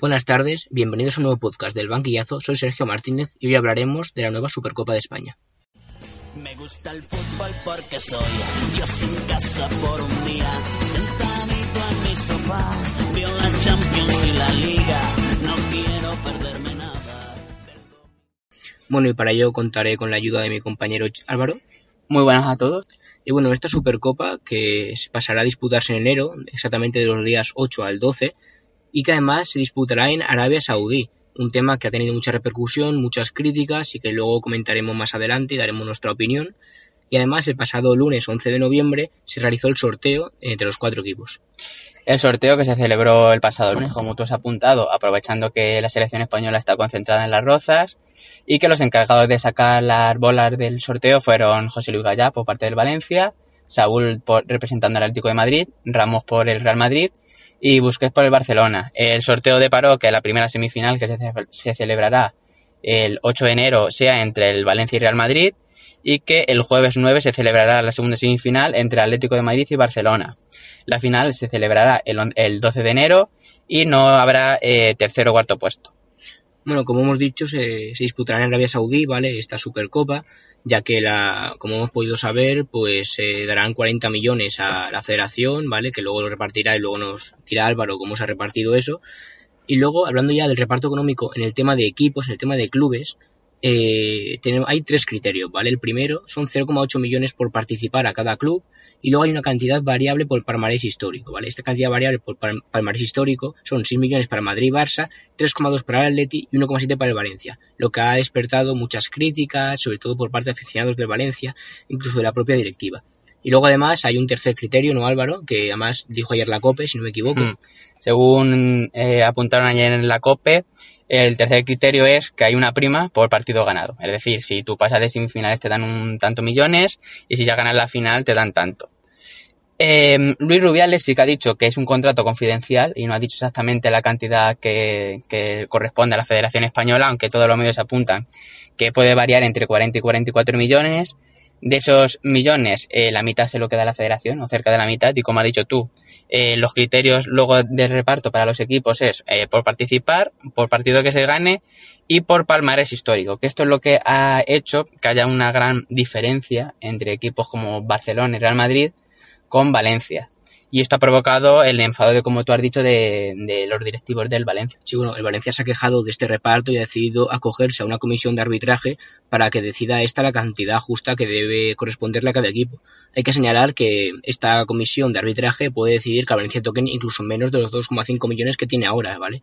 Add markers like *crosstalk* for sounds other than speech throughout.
Buenas tardes, bienvenidos a un nuevo podcast del Banquillazo. Soy Sergio Martínez y hoy hablaremos de la nueva Supercopa de España. Me gusta el fútbol porque soy Dios sin casa por un día, sentadito en mi sofá, veo la Champions y la Liga, no quiero perderme nada. Bueno, y para ello contaré con la ayuda de mi compañero Álvaro. Muy buenas a todos. Y bueno, esta Supercopa que se pasará a disputarse en enero, exactamente de los días 8 al 12, y que además se disputará en Arabia Saudí, un tema que ha tenido mucha repercusión, muchas críticas y que luego comentaremos más adelante y daremos nuestra opinión. Y además el pasado lunes 11 de noviembre se realizó el sorteo entre los cuatro equipos. El sorteo que se celebró el pasado lunes, como tú has apuntado, aprovechando que la selección española está concentrada en las rozas y que los encargados de sacar las bolas del sorteo fueron José Luis Gallá por parte del Valencia, Saúl por, representando al Atlético de Madrid, Ramos por el Real Madrid y Busquets por el Barcelona. El sorteo deparó que la primera semifinal que se, se celebrará el 8 de enero sea entre el Valencia y Real Madrid y que el jueves 9 se celebrará la segunda semifinal entre Atlético de Madrid y Barcelona. La final se celebrará el, el 12 de enero y no habrá eh, tercero o cuarto puesto. Bueno, como hemos dicho, se, se, disputará en Arabia Saudí, ¿vale? Esta Supercopa, ya que, la, como hemos podido saber, pues se darán 40 millones a la federación, ¿vale? Que luego lo repartirá y luego nos dirá Álvaro cómo se ha repartido eso. Y luego, hablando ya del reparto económico en el tema de equipos, en el tema de clubes, eh, tenemos, hay tres criterios, ¿vale? El primero son 0,8 millones por participar a cada club y luego hay una cantidad variable por palmarés histórico, ¿vale? Esta cantidad variable por palmarés histórico son 6 millones para Madrid y Barça, 3,2 para el Atleti y 1,7 para el Valencia, lo que ha despertado muchas críticas, sobre todo por parte de aficionados del Valencia, incluso de la propia directiva. Y luego además hay un tercer criterio, ¿no Álvaro? Que además dijo ayer la COPE, si no me equivoco. Mm. Según eh, apuntaron ayer en la COPE, el tercer criterio es que hay una prima por partido ganado. Es decir, si tú pasas de semifinales te dan un tanto millones y si ya ganas la final te dan tanto. Eh, Luis Rubiales sí que ha dicho que es un contrato confidencial y no ha dicho exactamente la cantidad que, que, corresponde a la Federación Española, aunque todos los medios apuntan que puede variar entre 40 y 44 millones. De esos millones, eh, la mitad se lo queda la Federación, o cerca de la mitad, y como has dicho tú, eh, los criterios luego del reparto para los equipos es eh, por participar, por partido que se gane y por palmarés histórico, que esto es lo que ha hecho que haya una gran diferencia entre equipos como Barcelona y Real Madrid con Valencia. Y esto ha provocado el enfado de, como tú has dicho, de, de, los directivos del Valencia. Sí, bueno, el Valencia se ha quejado de este reparto y ha decidido acogerse a una comisión de arbitraje para que decida esta la cantidad justa que debe corresponderle a cada equipo. Hay que señalar que esta comisión de arbitraje puede decidir que Valencia toquen incluso menos de los 2,5 millones que tiene ahora, ¿vale?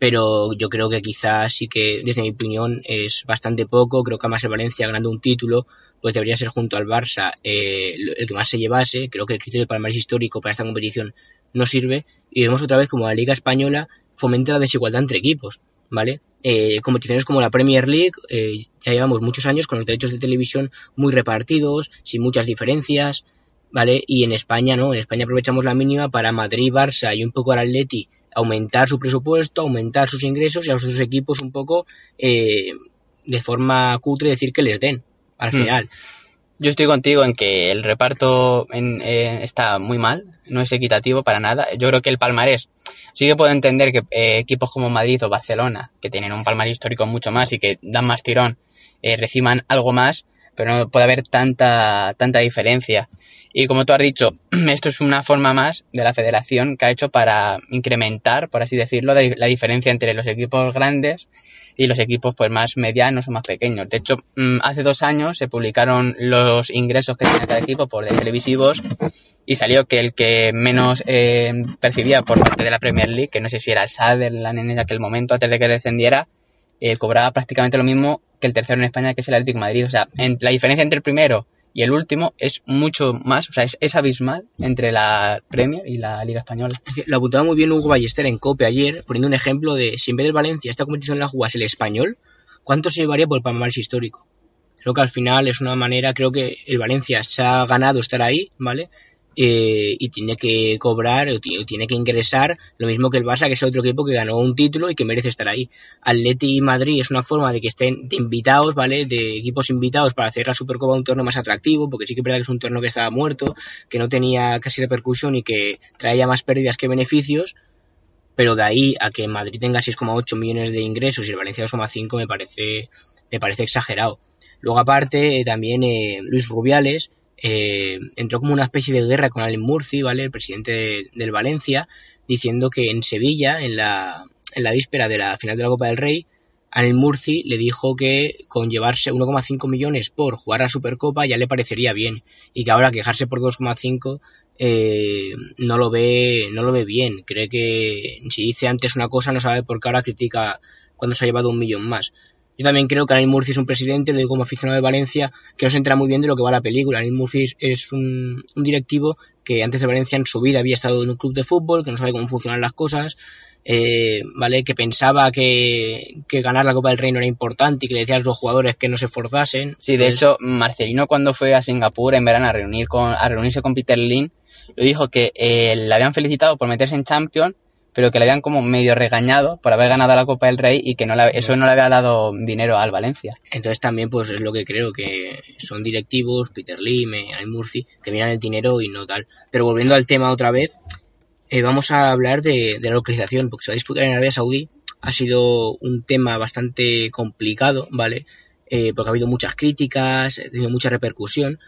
Pero yo creo que quizás sí que, desde mi opinión, es bastante poco. Creo que además el Valencia ganando un título, pues debería ser junto al Barça eh, el que más se llevase. Creo que el criterio de palmarés histórico para esta competición no sirve. Y vemos otra vez como la Liga Española fomenta la desigualdad entre equipos, ¿vale? Eh, competiciones como la Premier League, eh, ya llevamos muchos años con los derechos de televisión muy repartidos, sin muchas diferencias, ¿vale? Y en España, ¿no? En España aprovechamos la mínima para Madrid, Barça y un poco al Atleti aumentar su presupuesto, aumentar sus ingresos y a los otros equipos un poco eh, de forma cutre decir que les den al final. Yo estoy contigo en que el reparto en, eh, está muy mal, no es equitativo para nada. Yo creo que el palmarés, sí que puedo entender que eh, equipos como Madrid o Barcelona, que tienen un palmarés histórico mucho más y que dan más tirón, eh, reciban algo más, pero no puede haber tanta, tanta diferencia. Y como tú has dicho, *clears throat* esto es una forma más de la federación que ha hecho para incrementar, por así decirlo, la diferencia entre los equipos grandes y los equipos pues más medianos o más pequeños. De hecho, mm, hace dos años se publicaron los ingresos que tiene cada equipo por televisivos y salió que el que menos eh, percibía por parte de la Premier League, que no sé si era el Sunderland en aquel momento antes de que descendiera, eh, cobraba prácticamente lo mismo que el tercero en España, que es el Atlético Madrid. O sea, la diferencia entre el primero y el último es mucho más, o sea, es, es abismal entre la Premier y la Liga Española. Es que Lo apuntaba muy bien Hugo Ballester en COPE ayer, poniendo un ejemplo de si en vez del Valencia esta competición la jugase el español, ¿cuánto se llevaría por el palmarés histórico? Creo que al final es una manera, creo que el Valencia se ha ganado estar ahí, ¿vale? Eh, y tiene que cobrar o ti- o tiene que ingresar lo mismo que el Barça, que es el otro equipo que ganó un título y que merece estar ahí. Atleti y Madrid es una forma de que estén de invitados, ¿vale? De equipos invitados para hacer la Supercopa un torneo más atractivo, porque sí que es verdad que es un torneo que estaba muerto, que no tenía casi repercusión y que traía más pérdidas que beneficios, pero de ahí a que Madrid tenga 6,8 millones de ingresos y el Valencia 2,5 me parece, me parece exagerado. Luego aparte, eh, también eh, Luis Rubiales eh, entró como una especie de guerra con Alain Murci, ¿vale? El presidente de- del Valencia, diciendo que en Sevilla, en la, en la víspera de la final de la Copa del Rey, Alain Murci le dijo que con llevarse 1,5 millones por jugar a Supercopa ya le parecería bien y que ahora quejarse por 2,5 eh, no lo ve no lo ve bien cree que si dice antes una cosa no sabe por qué ahora critica cuando se ha llevado un millón más yo también creo que Alain Murci es un presidente, lo digo como aficionado de Valencia, que no se entera muy bien de lo que va la película. Alain Murci es- un, un directivo que antes de Valencia en su vida había estado en un club de fútbol, que no sabe cómo funcionan las cosas, eh, ¿vale? Que pensaba que, que ganar la Copa del Rey no era importante y que le decía a los jugadores que no se esforzasen. Sí, de hecho, Marcelino cuando fue a Singapur en verano a, reunir con, a reunirse con Peter Lin, le dijo que eh, le habían felicitado por meterse en Champions, pero que le habían como medio regañado por haber ganado la Copa del Rey y que no le- eso no le había dado dinero al Valencia. Entonces también pues es lo que creo que son directivos, Peter Lim, eh, Alain Murphy, que miran el dinero y no tal. Pero volviendo al tema otra vez, eh, vamos a hablar de, de la localización, porque se va a disputar en Arabia Saudí. Ha sido un tema bastante complicado, ¿vale? Eh, porque ha habido muchas críticas, ha tenido mucha repercusión.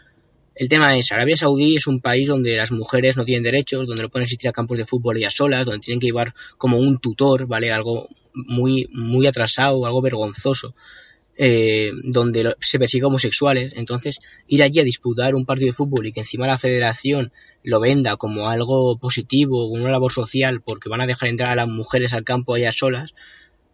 El tema es, Arabia Saudí es un país donde las mujeres no tienen derechos, donde no pueden asistir a campos de fútbol ellas solas, donde tienen que llevar como un tutor, ¿vale? Algo muy, muy atrasado, algo vergonzoso eh, donde se persigue a homosexuales. Entonces, ir allí a disputar un partido de fútbol y que encima la federación lo venda como algo positivo, como una labor social, porque van a dejar entrar a las mujeres al campo ellas solas.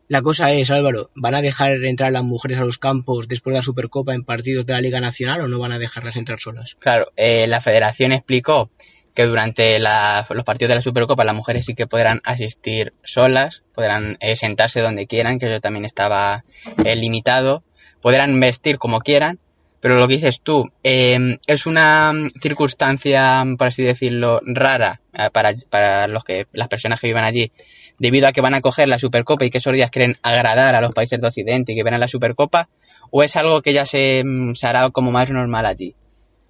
La cosa es, Álvaro, ¿van a dejar entrar las mujeres a los campos después de la Supercopa en partidos de la Liga Nacional o no van a dejarlas entrar solas? Claro, eh, la federación explicó que durante la- los partidos de la Supercopa las mujeres sí que podrán asistir solas, podrán eh, sentarse donde quieran, que eso también estaba eh, limitado, podrán vestir como quieran, pero lo que dices tú, eh, es una circunstancia, por así decirlo, rara eh, para, para los que, las personas que vivan allí, debido a que van a coger la Supercopa y que esos días quieren agradar a los países de Occidente y que verán la Supercopa, o es algo que ya se, mm, hará como más normal allí.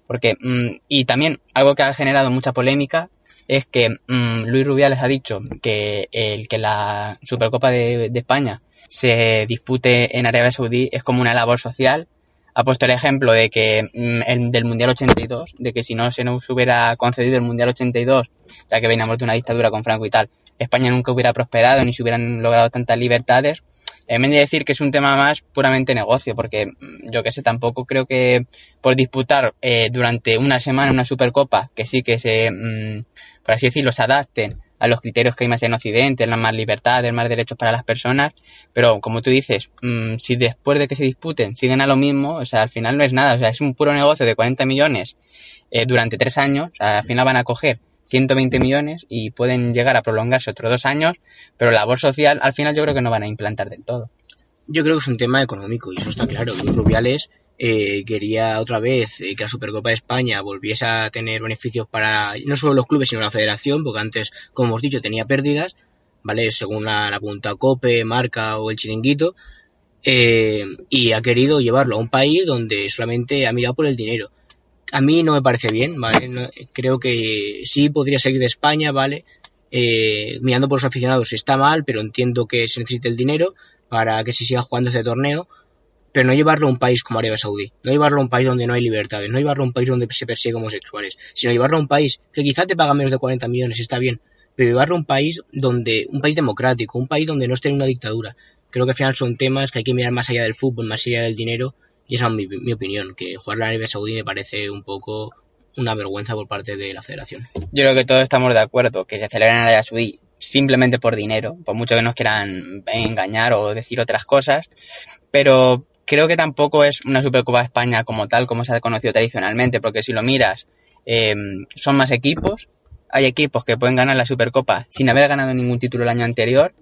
Porque, mm, y también algo que ha generado mucha polémica es que mm, Luis Rubiales ha dicho que el que la Supercopa de, de España se dispute en Arabia Saudí es como una labor social. Ha puesto el ejemplo de que mm, el, del Mundial 82, de que si no se nos hubiera concedido el Mundial 82, ya que veníamos de una dictadura con Franco y tal, España nunca hubiera prosperado ni se hubieran logrado tantas libertades. En vez de decir que es un tema más puramente negocio, porque mm, yo que sé, tampoco creo que por disputar eh, durante una semana una Supercopa, que sí que se, mm, por así decirlo, se adapten a los criterios que hay más en Occidente, las más libertades, más derechos para las personas, pero como tú dices, mm, si después de que se disputen siguen a lo mismo, o sea, al final no es nada, o sea, es un puro negocio de 40 millones eh, durante tres años, o sea, al final van a coger 120 millones y pueden llegar a prolongarse otros dos años, pero labor social al final yo creo que no van a implantar del todo. Yo creo que es un tema económico y eso está claro. Luis Rubiales eh, quería otra vez eh, que la Supercopa de España volviese a tener beneficios para no solo los clubes sino la federación, porque antes, como hemos dicho, tenía pérdidas, ¿vale? Según la, punta Cope, Marca o el Chiringuito, eh, y ha querido llevarlo a un país donde solamente ha mirado por el dinero. A mí no me parece bien, ¿vale? Creo que sí podría salir de España, ¿vale? Mirando por los aficionados está mal, pero entiendo que se necesita el dinero para que se siga jugando este torneo, pero no llevarlo a un país como Arabia Saudí, no llevarlo a un país donde no hay libertades, no llevarlo a un país donde se persigue homosexuales, sino llevarlo a un país que quizás te paga menos de 40 millones, está bien, pero llevarlo a un país donde, un país democrático, un país donde no esté en una dictadura. Creo que al final son temas que hay que mirar más allá del fútbol, más allá del dinero, y esa es mi, mi opinión, que jugar la Arabia Saudí me parece un poco una vergüenza por parte de la federación. Yo creo que todos estamos de acuerdo que se celebren en Arabia Saudí simplemente por dinero, por mucho que nos quieran engañar o decir otras cosas, pero creo que tampoco es una Supercopa de España como tal, como se ha conocido tradicionalmente, porque si lo miras, eh, son más equipos. Hay equipos que pueden ganar la Supercopa sin haber ganado ningún título el año anterior.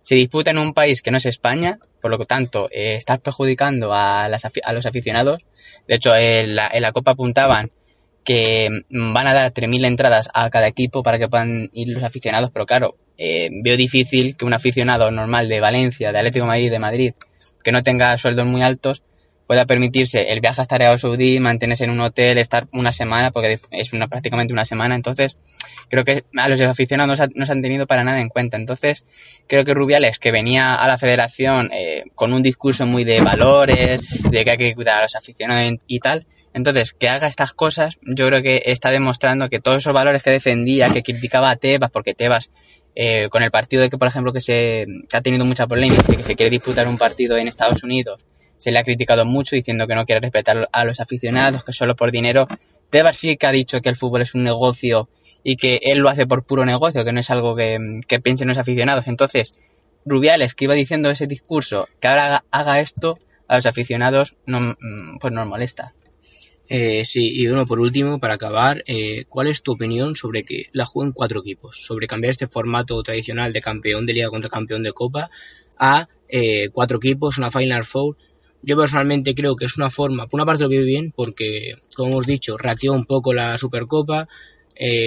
Se disputa en un país que no es España, por lo tanto, eh, estás perjudicando a, a, los aficionados. De hecho, en la, en la Copa apuntaban que van a dar 3.000 entradas a cada equipo para que puedan ir los aficionados, pero claro, eh, veo difícil que un aficionado normal de Valencia, de Atlético Madrid, de Madrid, que no tenga sueldos muy altos, pueda permitirse el viaje hasta Arabia Saudí, mantenerse en un hotel, estar una semana, porque es una, prácticamente una semana. Entonces, creo que a los aficionados no se, han tenido para nada en cuenta. Entonces, creo que Rubiales, que venía a la federación eh, con un discurso muy de valores, de que hay que cuidar a los aficionados y tal, entonces, que haga estas cosas, yo creo que está demostrando que todos esos valores que defendía, que criticaba a Tebas, porque Tebas, eh, con el partido de que, por ejemplo, que se ha tenido mucha polémica, que se quiere disputar un partido en Estados Unidos, se le ha criticado mucho diciendo que no quiere respetar a los aficionados, que solo por dinero. Tebas sí que ha dicho que el fútbol es un negocio y que él lo hace por puro negocio, que no es algo que, piensen los aficionados. Entonces, Rubiales, que iba diciendo ese discurso, que ahora haga, esto, a los aficionados no, mm, pues nos molesta. Eh, sí, y bueno, por último, para acabar, eh, ¿cuál es tu opinión sobre que la jueguen cuatro equipos? Sobre cambiar este formato tradicional de campeón de liga contra campeón de copa a eh, cuatro equipos, una Final Four. Yo personalmente creo que es una forma, por una parte lo veo bien, porque, como hemos dicho, reactiva un poco la Supercopa,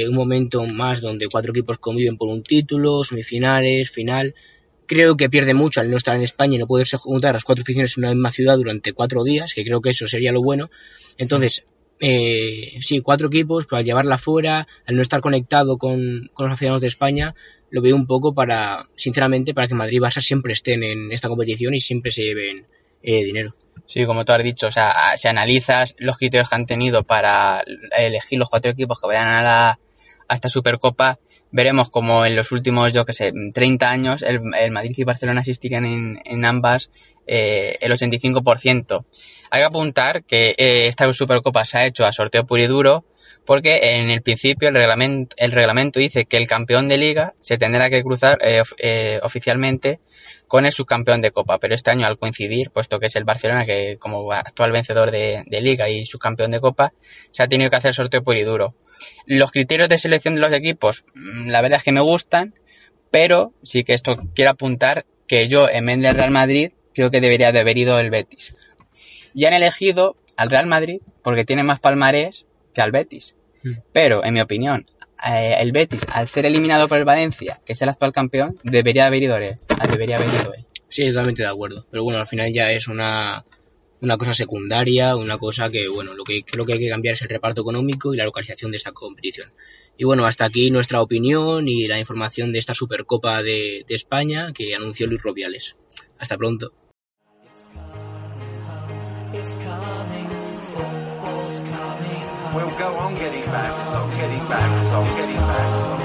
un momento más donde cuatro equipos conviven por un título, semifinales, final creo que pierde mucho al no estar en España y no poderse juntar las cuatro aficiones en una misma ciudad durante cuatro días, que creo que eso sería lo bueno. Entonces, eh, sí, cuatro equipos, pero al llevarla fuera, al no estar conectado con, los aficionados de España, lo veo un poco para, sinceramente, para que Madrid y Barça siempre estén en esta competición y siempre se lleven eh, dinero. Sí, como tú has dicho, o sea, si analizas los criterios que han tenido para elegir los cuatro equipos que vayan a, la, a esta Supercopa, veremos como en los últimos, yo que sé, 30 años, el, Madrid y Barcelona asistirían en, en ambas eh, el 85%. Hay que apuntar que eh, esta Supercopa se ha hecho a sorteo puro y duro, porque en el principio el reglamento, el reglamento dice que el campeón de liga se tendrá que cruzar eh, eh oficialmente con el subcampeón de Copa, pero este año al coincidir, puesto que es el Barcelona que como actual vencedor de, Liga y subcampeón de Copa, se ha tenido que hacer sorteo puro y duro. Los criterios de selección de los equipos, mm, la verdad es que me gustan, pero sí que esto quiero apuntar que yo en vez del Real Madrid creo que debería de haber ido el Betis. Y han elegido al Real Madrid porque tiene más palmarés que al Betis. Hmm. Pero, en mi opinión, eh, el Betis, al ser eliminado por el Valencia, que es el actual campeón, debería haber ido él. Debería haber ido. Sí, totalmente de acuerdo. Pero bueno, al final ya es una, una cosa secundaria, una cosa que, bueno, lo que creo que hay que cambiar es el reparto económico y la localización de esta competición. Y bueno, hasta aquí nuestra opinión y la información de esta Supercopa de, de España que anunció Luis Robiales. Hasta pronto. We'll go on getting back, on getting back, on getting back, on getting back.